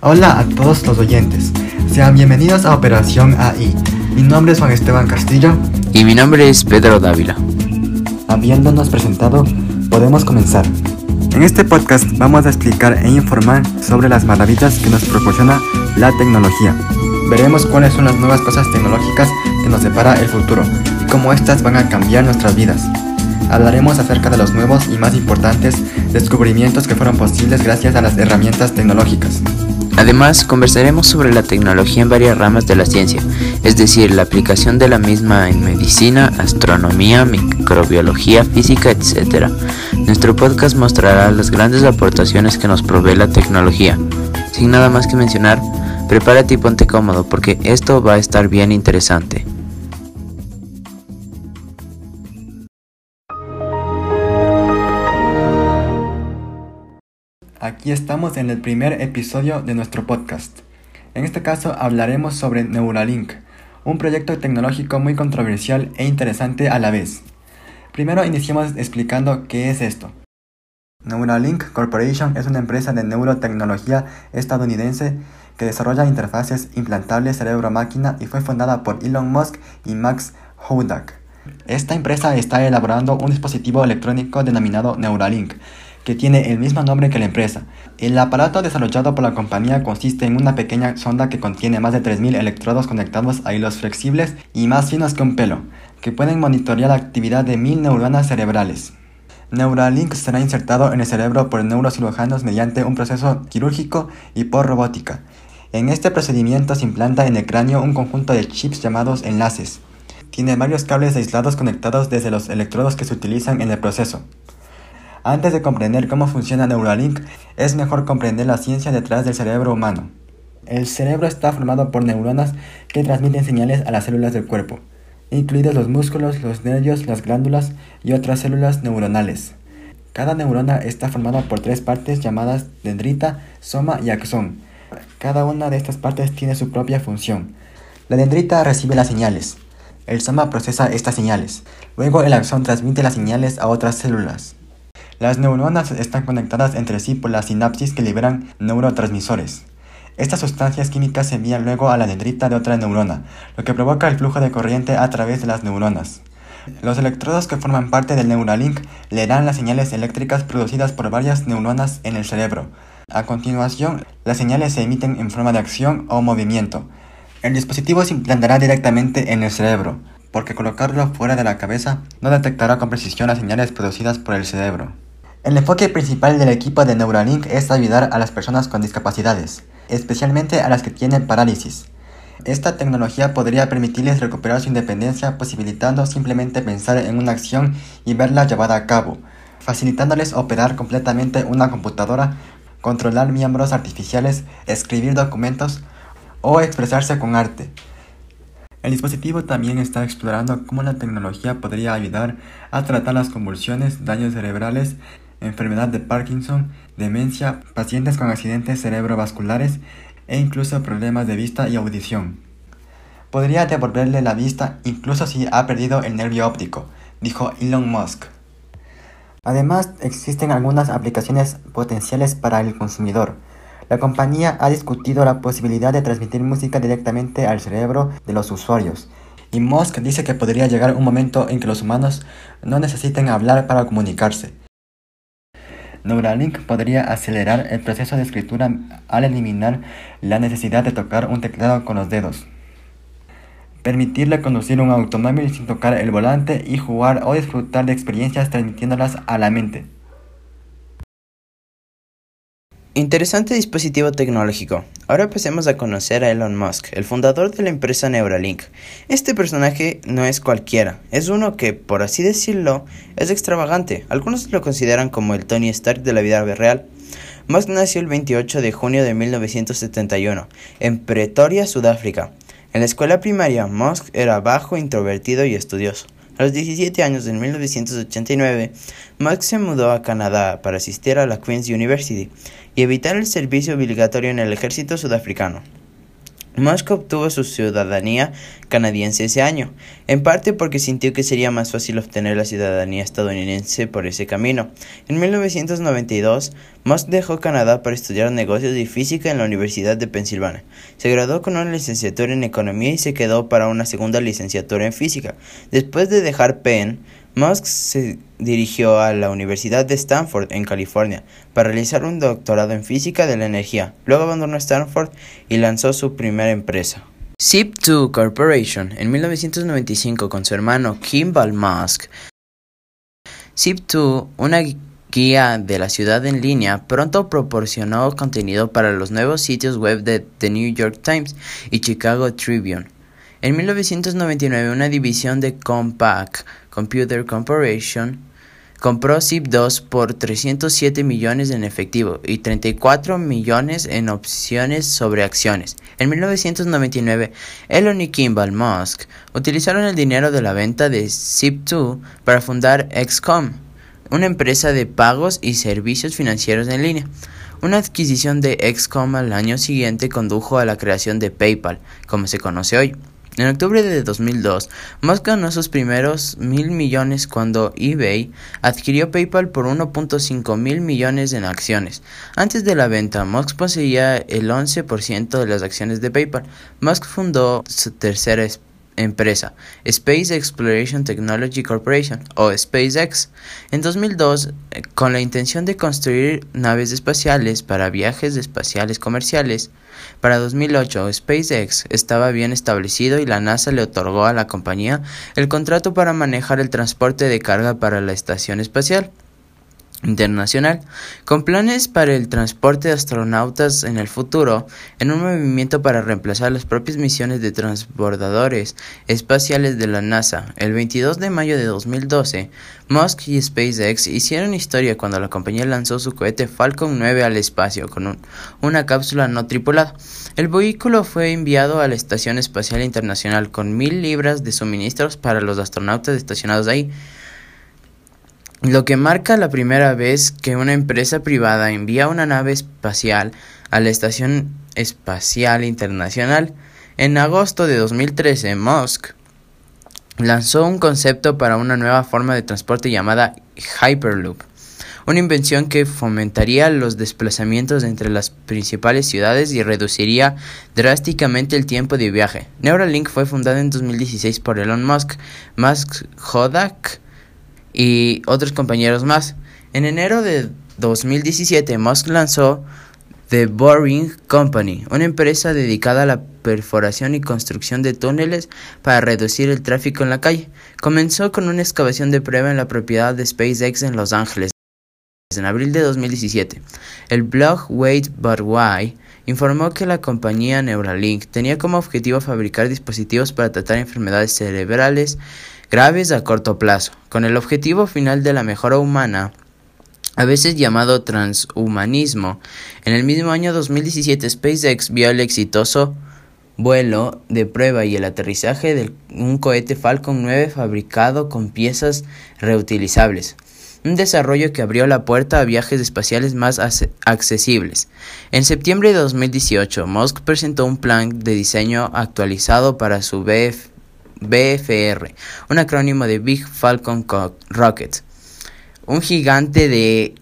Hola a todos los oyentes, sean bienvenidos a Operación AI. Mi nombre es Juan Esteban Castillo. Y mi nombre es Pedro Dávila. Habiéndonos presentado, podemos comenzar. En este podcast vamos a explicar e informar sobre las maravillas que nos proporciona la tecnología. Veremos cuáles son las nuevas cosas tecnológicas que nos depara el futuro y cómo éstas van a cambiar nuestras vidas. Hablaremos acerca de los nuevos y más importantes descubrimientos que fueron posibles gracias a las herramientas tecnológicas. Además, conversaremos sobre la tecnología en varias ramas de la ciencia, es decir, la aplicación de la misma en medicina, astronomía, microbiología, física, etc. Nuestro podcast mostrará las grandes aportaciones que nos provee la tecnología. Sin nada más que mencionar, prepárate y ponte cómodo porque esto va a estar bien interesante. Aquí estamos en el primer episodio de nuestro podcast. En este caso hablaremos sobre Neuralink, un proyecto tecnológico muy controversial e interesante a la vez. Primero iniciemos explicando qué es esto. Neuralink Corporation es una empresa de neurotecnología estadounidense que desarrolla interfaces implantables cerebro-máquina y fue fundada por Elon Musk y Max Hodak. Esta empresa está elaborando un dispositivo electrónico denominado Neuralink, que tiene el mismo nombre que la empresa. El aparato desarrollado por la compañía consiste en una pequeña sonda que contiene más de 3.000 electrodos conectados a hilos flexibles y más finos que un pelo, que pueden monitorear la actividad de mil neuronas cerebrales. Neuralink será insertado en el cerebro por neurocirujanos mediante un proceso quirúrgico y por robótica. En este procedimiento se implanta en el cráneo un conjunto de chips llamados enlaces. Tiene varios cables aislados conectados desde los electrodos que se utilizan en el proceso. Antes de comprender cómo funciona Neuralink, es mejor comprender la ciencia detrás del cerebro humano. El cerebro está formado por neuronas que transmiten señales a las células del cuerpo, incluidos los músculos, los nervios, las glándulas y otras células neuronales. Cada neurona está formada por tres partes llamadas dendrita, soma y axón. Cada una de estas partes tiene su propia función. La dendrita recibe las señales. El soma procesa estas señales. Luego el axón transmite las señales a otras células. Las neuronas están conectadas entre sí por la sinapsis que liberan neurotransmisores. Estas sustancias químicas se envían luego a la dendrita de otra neurona, lo que provoca el flujo de corriente a través de las neuronas. Los electrodos que forman parte del Neuralink le dan las señales eléctricas producidas por varias neuronas en el cerebro. A continuación, las señales se emiten en forma de acción o movimiento. El dispositivo se implantará directamente en el cerebro, porque colocarlo fuera de la cabeza no detectará con precisión las señales producidas por el cerebro. El enfoque principal del equipo de Neuralink es ayudar a las personas con discapacidades, especialmente a las que tienen parálisis. Esta tecnología podría permitirles recuperar su independencia posibilitando simplemente pensar en una acción y verla llevada a cabo, facilitándoles operar completamente una computadora, controlar miembros artificiales, escribir documentos o expresarse con arte. El dispositivo también está explorando cómo la tecnología podría ayudar a tratar las convulsiones, daños cerebrales enfermedad de Parkinson, demencia, pacientes con accidentes cerebrovasculares e incluso problemas de vista y audición. Podría devolverle la vista incluso si ha perdido el nervio óptico, dijo Elon Musk. Además, existen algunas aplicaciones potenciales para el consumidor. La compañía ha discutido la posibilidad de transmitir música directamente al cerebro de los usuarios, y Musk dice que podría llegar un momento en que los humanos no necesiten hablar para comunicarse. Neuralink podría acelerar el proceso de escritura al eliminar la necesidad de tocar un teclado con los dedos. Permitirle conducir un automóvil sin tocar el volante y jugar o disfrutar de experiencias transmitiéndolas a la mente. Interesante dispositivo tecnológico. Ahora pasemos a conocer a Elon Musk, el fundador de la empresa Neuralink. Este personaje no es cualquiera, es uno que, por así decirlo, es extravagante. Algunos lo consideran como el Tony Stark de la vida real. Musk nació el 28 de junio de 1971 en Pretoria, Sudáfrica. En la escuela primaria, Musk era bajo, introvertido y estudioso. A los 17 años, en 1989, Musk se mudó a Canadá para asistir a la Queen's University y evitar el servicio obligatorio en el ejército sudafricano. Musk obtuvo su ciudadanía canadiense ese año, en parte porque sintió que sería más fácil obtener la ciudadanía estadounidense por ese camino. En 1992, Musk dejó Canadá para estudiar negocios y física en la Universidad de Pensilvania. Se graduó con una licenciatura en economía y se quedó para una segunda licenciatura en física. Después de dejar Penn, Musk se dirigió a la Universidad de Stanford en California para realizar un doctorado en física de la energía. Luego abandonó Stanford y lanzó su primera empresa. Zip2 Corporation en 1995 con su hermano Kimball Musk. Zip2, una guía de la ciudad en línea, pronto proporcionó contenido para los nuevos sitios web de The New York Times y Chicago Tribune. En 1999, una división de Compaq Computer Corporation compró Zip2 por 307 millones en efectivo y 34 millones en opciones sobre acciones. En 1999, Elon y Kimball Musk utilizaron el dinero de la venta de Zip2 para fundar XCOM, una empresa de pagos y servicios financieros en línea. Una adquisición de XCOM al año siguiente condujo a la creación de PayPal, como se conoce hoy. En octubre de 2002, Musk ganó sus primeros mil millones cuando eBay adquirió PayPal por 1.5 mil millones en acciones. Antes de la venta, Musk poseía el 11% de las acciones de PayPal. Musk fundó su tercera empresa, Space Exploration Technology Corporation o SpaceX, en 2002 eh, con la intención de construir naves espaciales para viajes espaciales comerciales. Para 2008, SpaceX estaba bien establecido y la NASA le otorgó a la compañía el contrato para manejar el transporte de carga para la estación espacial internacional, con planes para el transporte de astronautas en el futuro, en un movimiento para reemplazar las propias misiones de transbordadores espaciales de la NASA. El 22 de mayo de 2012, Musk y SpaceX hicieron historia cuando la compañía lanzó su cohete Falcon 9 al espacio con una cápsula no tripulada. El vehículo fue enviado a la Estación Espacial Internacional con mil libras de suministros para los astronautas estacionados ahí lo que marca la primera vez que una empresa privada envía una nave espacial a la Estación Espacial Internacional. En agosto de 2013, Musk lanzó un concepto para una nueva forma de transporte llamada Hyperloop, una invención que fomentaría los desplazamientos entre las principales ciudades y reduciría drásticamente el tiempo de viaje. Neuralink fue fundada en 2016 por Elon Musk, Musk Kodak, y otros compañeros más. En enero de 2017, Musk lanzó The Boring Company, una empresa dedicada a la perforación y construcción de túneles para reducir el tráfico en la calle. Comenzó con una excavación de prueba en la propiedad de SpaceX en Los Ángeles. En abril de 2017, el blog Wait But Why informó que la compañía Neuralink tenía como objetivo fabricar dispositivos para tratar enfermedades cerebrales graves a corto plazo, con el objetivo final de la mejora humana, a veces llamado transhumanismo. En el mismo año 2017, SpaceX vio el exitoso vuelo de prueba y el aterrizaje de un cohete Falcon 9 fabricado con piezas reutilizables. Un desarrollo que abrió la puerta a viajes espaciales más accesibles. En septiembre de 2018, Musk presentó un plan de diseño actualizado para su BF BFR, un acrónimo de Big Falcon Rocket, un gigante de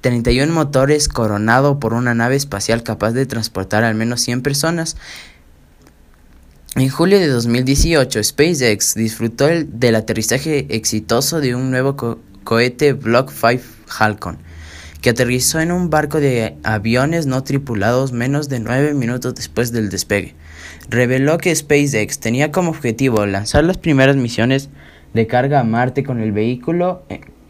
31 motores coronado por una nave espacial capaz de transportar al menos 100 personas. En julio de 2018, SpaceX disfrutó del aterrizaje exitoso de un nuevo cohete Block 5 Halcon, que aterrizó en un barco de aviones no tripulados menos de 9 minutos después del despegue reveló que SpaceX tenía como objetivo lanzar las primeras misiones de carga a Marte con el vehículo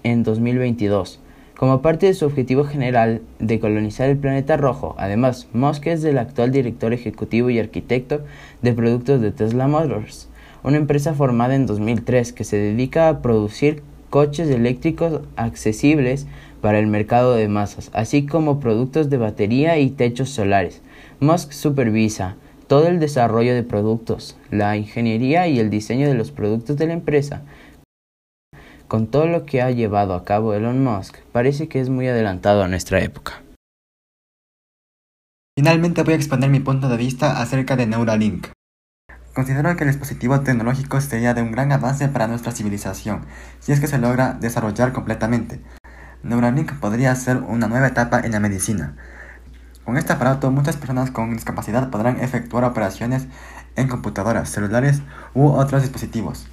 en 2022, como parte de su objetivo general de colonizar el planeta rojo. Además, Musk es el actual director ejecutivo y arquitecto de productos de Tesla Motors, una empresa formada en 2003 que se dedica a producir coches eléctricos accesibles para el mercado de masas, así como productos de batería y techos solares. Musk supervisa todo el desarrollo de productos, la ingeniería y el diseño de los productos de la empresa. Con todo lo que ha llevado a cabo Elon Musk, parece que es muy adelantado a nuestra época. Finalmente voy a exponer mi punto de vista acerca de Neuralink. Considero que el dispositivo tecnológico sería de un gran avance para nuestra civilización si es que se logra desarrollar completamente. Neuralink podría ser una nueva etapa en la medicina. Con este aparato muchas personas con discapacidad podrán efectuar operaciones en computadoras, celulares u otros dispositivos,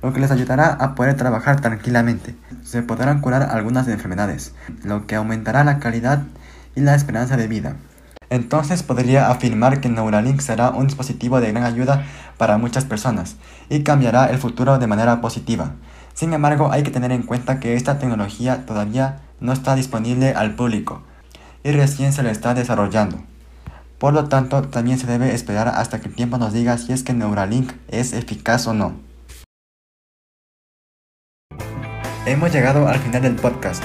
lo que les ayudará a poder trabajar tranquilamente. Se podrán curar algunas enfermedades, lo que aumentará la calidad y la esperanza de vida. Entonces podría afirmar que Neuralink será un dispositivo de gran ayuda para muchas personas y cambiará el futuro de manera positiva. Sin embargo, hay que tener en cuenta que esta tecnología todavía no está disponible al público y recién se le está desarrollando. Por lo tanto, también se debe esperar hasta que el tiempo nos diga si es que Neuralink es eficaz o no. Hemos llegado al final del podcast.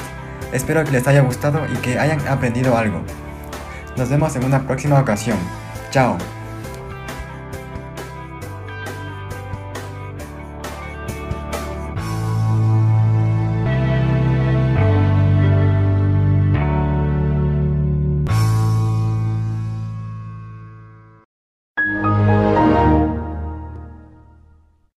Espero que les haya gustado y que hayan aprendido algo. Nos vemos en una próxima ocasión. Chao.